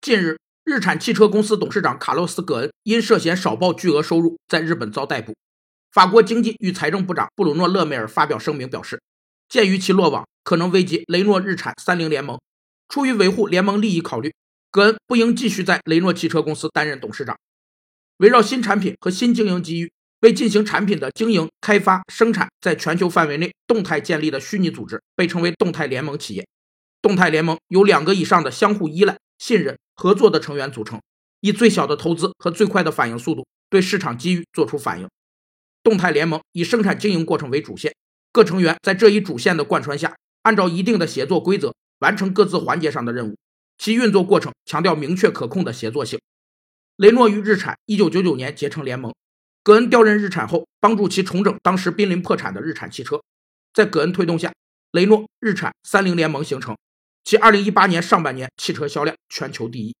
近日，日产汽车公司董事长卡洛斯·葛恩因涉嫌少报巨额收入，在日本遭逮捕。法国经济与财政部长布鲁诺·勒梅尔发表声明表示，鉴于其落网可能危及雷诺日产三菱联盟，出于维护联盟利益考虑，葛恩不应继续在雷诺汽车公司担任董事长。围绕新产品和新经营机遇，为进行产品的经营、开发、生产，在全球范围内动态建立的虚拟组织，被称为动态联盟企业。动态联盟由两个以上的相互依赖、信任、合作的成员组成，以最小的投资和最快的反应速度对市场机遇做出反应。动态联盟以生产经营过程为主线，各成员在这一主线的贯穿下，按照一定的协作规则完成各自环节上的任务。其运作过程强调明确可控的协作性。雷诺与日产1999年结成联盟，葛恩调任日产后，帮助其重整当时濒临破产的日产汽车。在葛恩推动下，雷诺、日产、三菱联盟形成。其二零一八年上半年汽车销量全球第一。